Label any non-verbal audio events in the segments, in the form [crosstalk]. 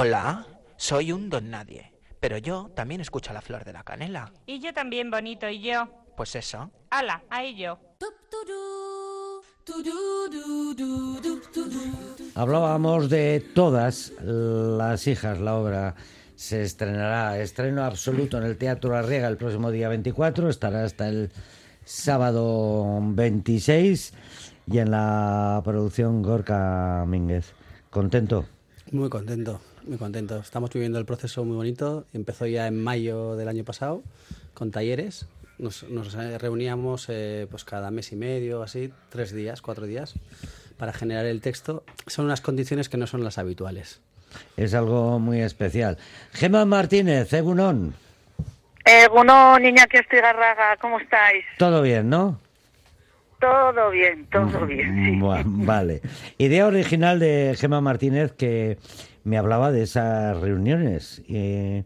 Hola, soy un don nadie, pero yo también escucho a la flor de la canela. Y yo también, bonito, y yo. Pues eso. Hala, ahí yo. Hablábamos de todas las hijas, la obra se estrenará, estreno absoluto en el Teatro Arriega el próximo día 24, estará hasta el sábado 26 y en la producción Gorka Mínguez. ¿Contento? Muy contento, muy contento. Estamos viviendo el proceso muy bonito. Empezó ya en mayo del año pasado con talleres. Nos, nos reuníamos eh, pues cada mes y medio, así, tres días, cuatro días, para generar el texto. Son unas condiciones que no son las habituales. Es algo muy especial. Gemma Martínez, Egunon. Egunon, niña que estoy garraga, ¿cómo estáis? Todo bien, ¿no? Todo bien, todo bien. Sí. Vale. Idea original de Gemma Martínez que me hablaba de esas reuniones eh,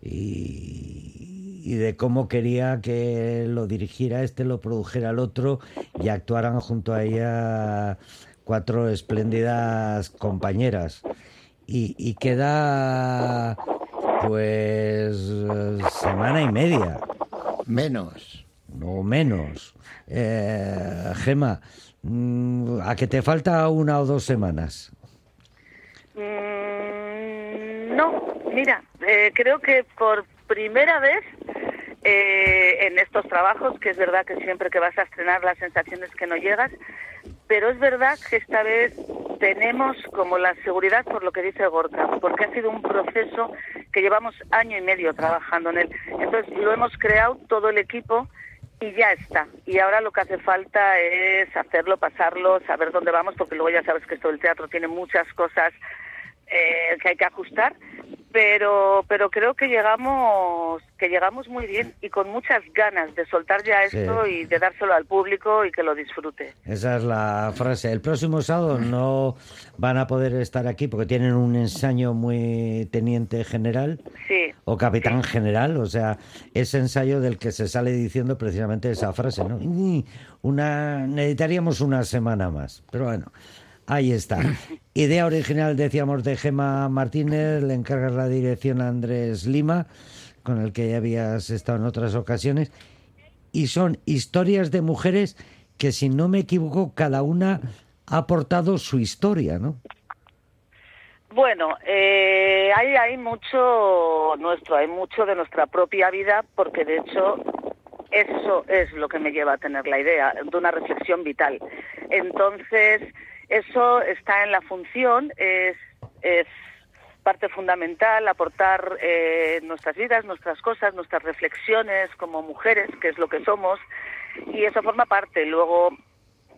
y, y, de cómo quería que lo dirigiera este, lo produjera el otro y actuaran junto a ella cuatro espléndidas compañeras. Y, y queda pues semana y media. Menos. O menos. Eh, Gema, mm, ¿a que te falta una o dos semanas? Mm, no, mira, eh, creo que por primera vez eh, en estos trabajos, que es verdad que siempre que vas a estrenar la sensación es que no llegas, pero es verdad que esta vez tenemos como la seguridad por lo que dice Gorka, porque ha sido un proceso que llevamos año y medio trabajando en él. Entonces lo hemos creado todo el equipo y ya está. Y ahora lo que hace falta es hacerlo, pasarlo, saber dónde vamos, porque luego ya sabes que esto del teatro tiene muchas cosas eh, que hay que ajustar, pero pero creo que llegamos que llegamos muy bien y con muchas ganas de soltar ya esto Sí. y de dárselo al público y que lo disfrute. Esa es la frase. El próximo sábado no van a poder estar aquí porque tienen un ensayo muy teniente general Sí. o capitán general, o sea, ese ensayo del que se sale diciendo precisamente esa frase, ¿no? Una necesitaríamos una semana más, pero bueno, ahí está. [clears throat] Idea original, decíamos, de Gema Martínez, le encargas la dirección a Andrés Lima, con el que ya habías estado en otras ocasiones, y son historias de mujeres que, si no me equivoco, cada una ha aportado su historia, ¿no? Bueno, eh, hay, hay mucho nuestro, hay mucho de nuestra propia vida, porque de hecho eso es lo que me lleva a tener la idea de una reflexión vital. Entonces, eso está en la función, es, parte fundamental aportar eh, nuestras vidas, nuestras cosas, nuestras reflexiones como mujeres, que es lo que somos, y eso forma parte. Luego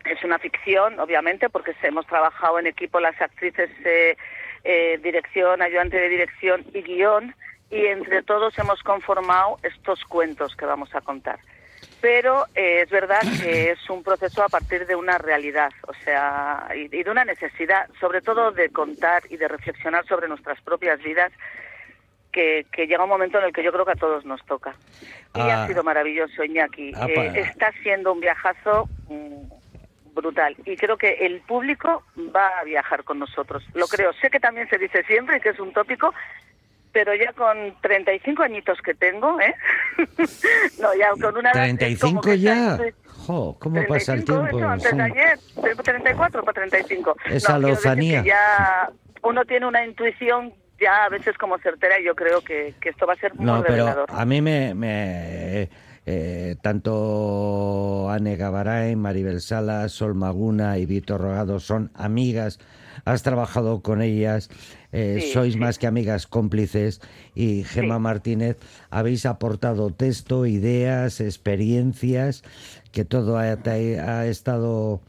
es una ficción, obviamente, porque hemos trabajado en equipo las actrices, eh, eh, dirección, ayudante de dirección y guion, y entre todos hemos conformado estos cuentos que vamos a contar. Pero eh, es verdad que es un proceso a partir de una realidad, o sea, y, y de una necesidad, sobre todo de contar y de reflexionar sobre nuestras propias vidas, que, que llega un momento en el que yo creo que a todos nos toca. Y Ah. ha sido maravilloso, Iñaki. Ah, Eh, está siendo un viajazo mm, brutal. Y creo que el público va a viajar con nosotros. Lo creo. Sé que también se dice siempre que es un tópico, pero ya con 35 añitos que tengo, ¿eh? [laughs] no, ya con una edad, es como 35 que ya. Jo, ¿cómo pasa el 35, tiempo? eso, antes de ayer, tengo 34 para 35. Esa no, lozanía. ya uno tiene una intuición ya a veces como certera y yo creo que, que esto va a ser muy No, pero a mí me... me eh, tanto Anne Gabaray, Maribel Salas, Sol Maguna y Víctor Rogado son amigas, has trabajado con ellas, eh, Sí, sois sí. más que amigas cómplices y Gema Sí. Martínez habéis aportado texto, ideas, experiencias, que todo ha, ha estado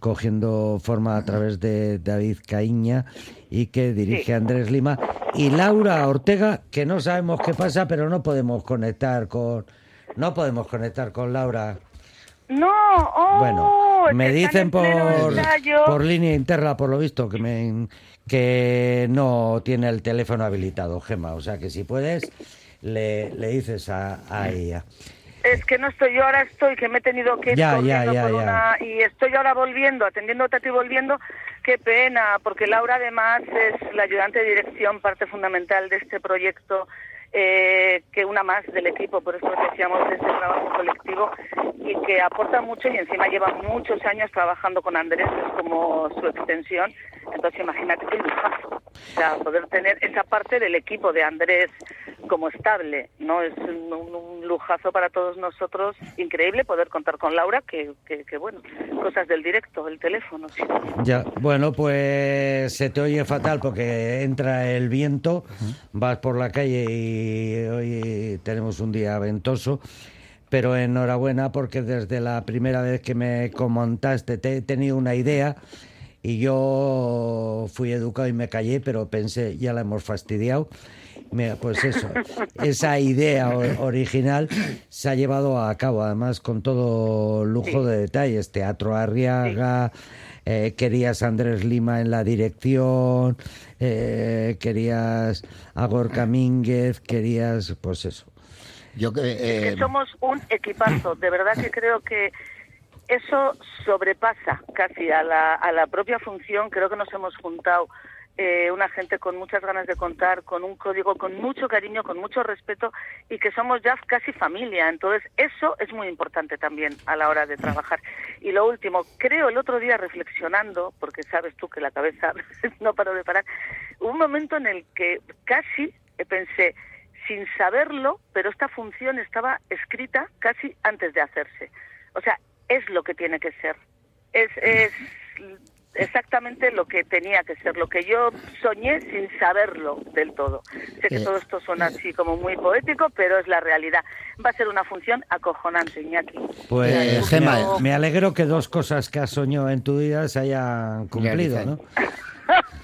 cogiendo forma a través de David Caíña y que dirige. Andrés Lima y Laura Ortega que no sabemos qué pasa pero no podemos conectar con no podemos conectar con Laura No, oh, bueno me dicen por por línea interna por lo visto que me que no tiene el teléfono habilitado Gema. O sea que si puedes le, le dices a, a ella. Es que no estoy, yo ahora estoy, que me he tenido que ir Ya, ya, ya, por una... Y estoy ahora volviendo, atendiéndote a ti volviendo, Qué pena, porque Laura además es la ayudante de dirección, parte fundamental de este proyecto, eh, que una más del equipo, por eso decíamos de este trabajo colectivo, y que aporta mucho y encima lleva muchos años trabajando con Andrés, es como su extensión. Entonces imagínate qué lujazo, o sea, poder tener esa parte del equipo de Andrés como estable, ¿no? Es un, un lujazo para todos nosotros, increíble poder contar con Laura, que, que, que bueno, cosas del directo, el teléfono. sí. Ya, bueno, pues se te oye fatal porque entra el viento, vas por la calle y hoy tenemos un día ventoso, pero enhorabuena porque desde la primera vez que me comentaste te he tenido una idea y yo fui educado y me callé, pero pensé, ya la hemos fastidiado. Mira, pues eso, esa idea original se ha llevado a cabo, además con todo lujo de detalles. Teatro Arriaga, eh, querías Andrés Lima en la dirección, eh, querías a Gorka Mínguez, querías, pues eso. Yo que, que eh, somos un equipazo. De verdad que creo que eso sobrepasa casi a la, a la propia función. Creo que nos hemos juntado eh, una gente con muchas ganas de contar, con un código, con mucho cariño, con mucho respeto y que somos ya casi familia. Entonces, eso es muy importante también a la hora de trabajar. Y lo último, creo el otro día reflexionando, porque sabes tú que la cabeza [laughs] no paró de parar, hubo un momento en el que casi eh, pensé, sin saberlo, pero esta función estaba escrita casi antes de hacerse. O sea, es lo que tiene que ser. Es, es exactamente lo que tenía que ser, lo que yo soñé sin saberlo del todo. Sé que Eh, todo esto suena así como muy poético, pero es la realidad. Va a ser una función acojonante, Iñaki. Pues Eh, me- Gemma, me, alegro que dos cosas que has soñado en tu vida se hayan cumplido. ¿no?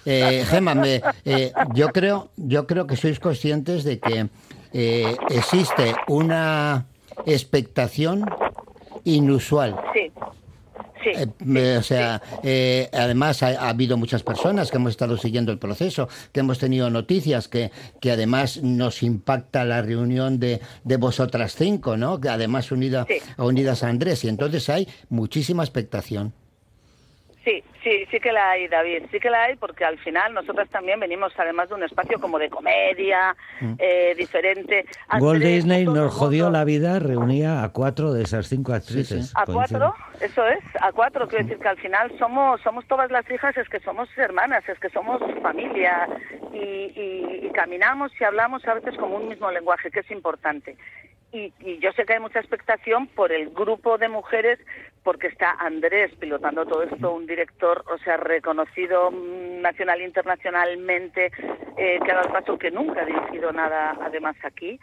Eh, Gemma, me- eh, yo creo, yo creo que sois conscientes de que eh, existe una expectación inusual. Sí, sí. Eh, o sea, eh, además ha, ha habido muchas personas que hemos estado siguiendo el proceso, que hemos tenido noticias, que, que además nos impacta la reunión de, de vosotras cinco, ¿no? Que además unida, Sí. unidas a Andrés, y entonces hay muchísima expectación. Sí, sí, sí que la hay, David, sí que la hay porque al final nosotras también venimos además de un espacio como de comedia, eh, diferente. Walt Disney nos jodió la vida, reunía a cuatro de esas cinco actrices. A cuatro, eso es, a cuatro. Quiero decir que al final somos somos todas las hijas, es que somos hermanas, es que somos familia y, y- y caminamos y hablamos a veces como un mismo lenguaje, que es importante. Y, y yo sé que hay mucha expectación por el grupo de mujeres, porque está Andrés pilotando todo esto, un director, o sea, reconocido nacional e internacionalmente, eh, que ha dado paso que nunca ha dirigido nada además aquí.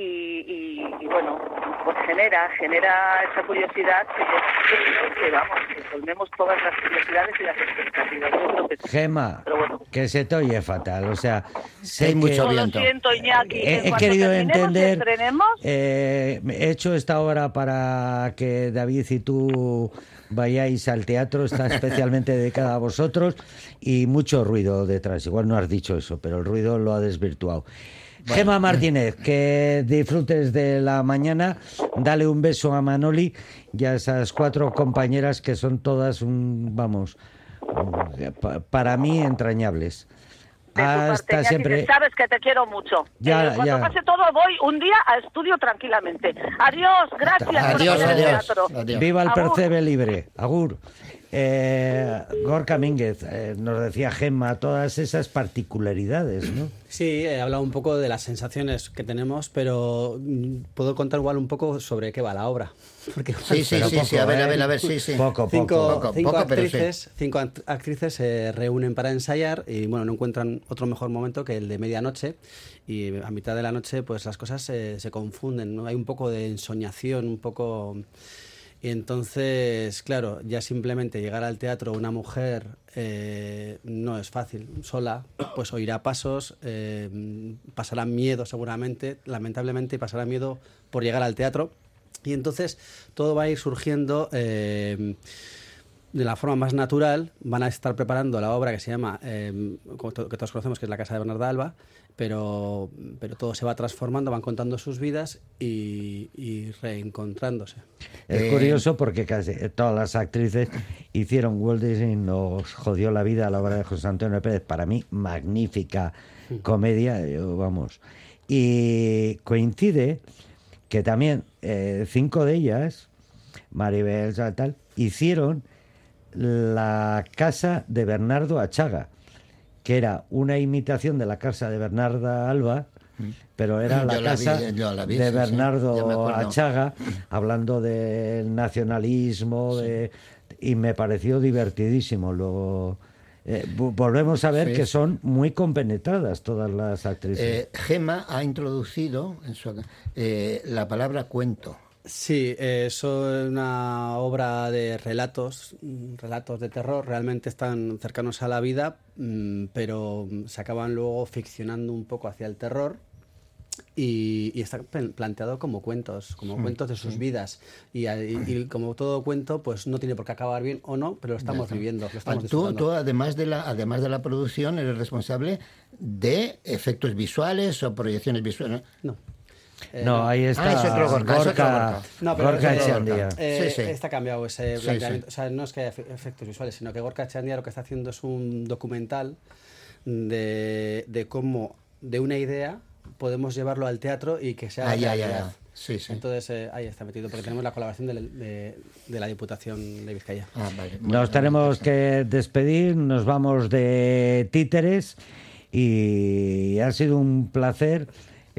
Y, y- y, bueno, pues genera, genera esa curiosidad que, yo que vamos, que colmemos todas las curiosidades y las expectativas. Yo creo que sí. Gema, Pero bueno. que se te oye fatal, o sea, sé Hay que- mucho Lo viento. siento, Iñaki. He, en he querido entender. eh, he hecho esta hora para que David y tú vayáis al teatro, está [laughs] especialmente dedicada a vosotros y mucho ruido detrás. Igual no has dicho eso, pero el ruido lo ha desvirtuado. Gema Martínez, que disfrutes de la mañana, dale un beso a Manoli y a esas cuatro compañeras que son todas, un, vamos, pa- para mí entrañables. de tu parte, Hasta siempre. que sabes que te quiero mucho. Ya, Eh, cuando ya. pase todo, voy un día a estudio tranquilamente. Adiós, gracias por Adiós, adiós. Viva el Agur. percebe libre. Agur. Eh, Gorka Mínguez, eh, nos decía Gemma, todas esas particularidades, ¿no? Sí, he hablado un poco de las sensaciones que tenemos, pero mm, puedo contar igual un poco sobre qué va la obra. [laughs] Porque Sí, sí, sí, poco, sí, a ver, ¿eh? a ver, a ver, sí, sí. Poco, poco. cinco, Poco, cinco poco, pero sí. actrices, cinco act- actrices se reúnen para ensayar y bueno, no encuentran otro mejor momento que el de medianoche y a mitad de la noche pues las cosas se, se confunden, ¿no? hay un poco de ensoñación, un poco... Y entonces, claro, ya simplemente llegar al teatro una mujer eh, no es fácil. Sola, pues oirá pasos, eh, pasará miedo seguramente, lamentablemente, pasará miedo por llegar al teatro. Y entonces todo va a ir surgiendo eh, de la forma más natural. Van a estar preparando la obra que se llama, que todos conocemos, que es La Casa de Bernarda Alba, pero, pero todo se va transformando, van contando sus vidas y, y reencontrándose. Es Eh, curioso porque casi todas las actrices hicieron Walt Disney nos jodió la vida a la obra de José Antonio Pérez. Para mí, magnífica comedia, yo, vamos. Y coincide que también eh, cinco de ellas, Maribel tal, tal, hicieron la casa de Bernardo Achaga, que era una imitación de la casa de Bernarda Alba, pero era la Yo la vi, casa la vi, de sí, sí, Bernardo acuerdo. Achaga, hablando del nacionalismo, de, y me pareció divertidísimo. Luego eh, vo- volvemos a ver Sí. que son muy compenetradas todas las actrices. Eh, Gema ha introducido en su, eh, la palabra cuento. Sí, eh, eso es una obra de relatos, mm, relatos de terror, realmente están cercanos a la vida, mm, pero mm, se acaban luego ficcionando un poco hacia el terror y, y está planteado como cuentos, como cuentos de sus vidas. Y, y- y como todo cuento, pues no tiene por qué acabar bien o no, pero lo estamos viviendo, lo estamos Tú, tú, además de la además de la producción, eres responsable de efectos visuales o proyecciones visuales. No. No, ahí está Ah, es otro Gorka, es otro Gorka, Gorka. No, pero Gorka es- Echeandía. Eh, Sí, sí. Está cambiado ese planteamiento. sí. O sea, no es que haya efe- efectos visuales, sino que Gorka Echeandía lo que está haciendo es un documental de, de cómo de una idea podemos llevarlo al teatro y que sea Ah, ya, ya, realidad. ya. Sí, sí. Entonces eh, ahí está metido, porque tenemos la colaboración de, de- de la Diputación de Vizcaya. Ah, vale. Nos tenemos que despedir, nos vamos de títeres y ha sido un placer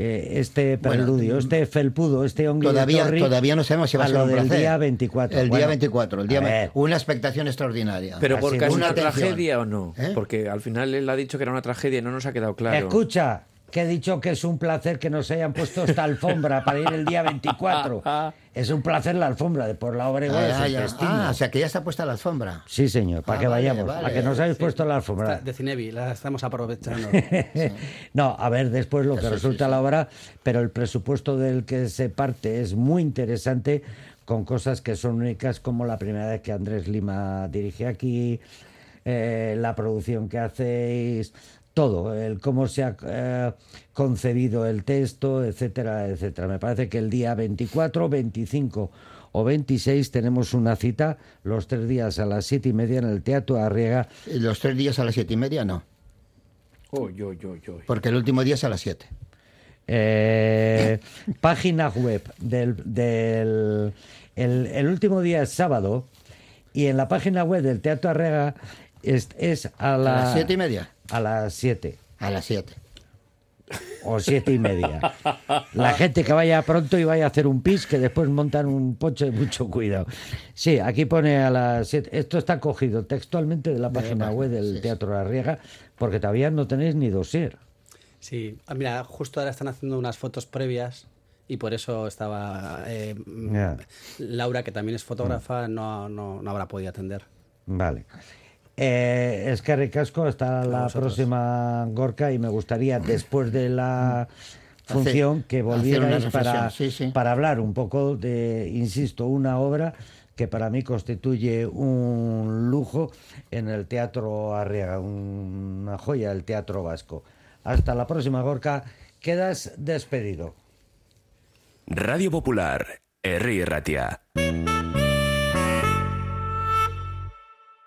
eh, este preludio, mm, este felpudo, este Todavía, todavía no sabemos si va a, a ser lo un del placer. día 24. El día Bueno, 24, el día una expectación extraordinaria. Pero Ha por sido es una una atención. tragedia o no? ¿Eh? Porque al final él ha dicho que era una tragedia y no nos ha quedado claro. Escucha, que he dicho que es un placer que nos hayan puesto esta alfombra para ir el día 24. [laughs] es un placer la alfombra de por la es Ah, ya. Ah, o sea que ya está puesta la alfombra. Sí, señor, para Ah, que vale, vayamos. vale. A que nos habéis puesto la alfombra. Está- de Cinevi, la estamos aprovechando. [laughs] no, a ver después lo que Eso resulta sí. la obra, pero el presupuesto del que se parte es muy interesante con cosas que son únicas como la primera vez que Andrés Lima dirige aquí, eh, la producción que hacéis, todo, el cómo se ha eh, concebido el texto, etcétera, etcétera. Me parece que el día 24, 25 o 26 tenemos una cita los tres días a las siete y media en el Teatro Arriega Los tres días a las siete y media no, Uy, uy, uy, uy. porque el último día es a las siete. Eh, página web del, del el, el último día es sábado y en la página web del Teatro Arrega es, es a, la- las siete y media? A las siete A las siete. o siete y media la gente que vaya pronto y vaya a hacer un pis que después montan un pocho de mucho cuidado sí aquí pone a las siete esto está cogido textualmente de la página web del sí. Teatro Arriega porque todavía no tenéis ni dossier Sí, ah, mira, justo ahora están haciendo unas fotos previas y por eso estaba eh, mm. Laura, que también es fotógrafa, no, no, no habrá podido atender. Vale. Eh, es que ricasco hasta la próxima Gorka y me gustaría después de la función que hacer volvierais para, reflexión, sí, sí. para hablar un poco de, insisto, una obra que para mí constituye un lujo en el Teatro Arriaga, una joya del teatro vasco. Hasta la próxima Gorka, quedas despedido. Radio Popular, Herri Ratia.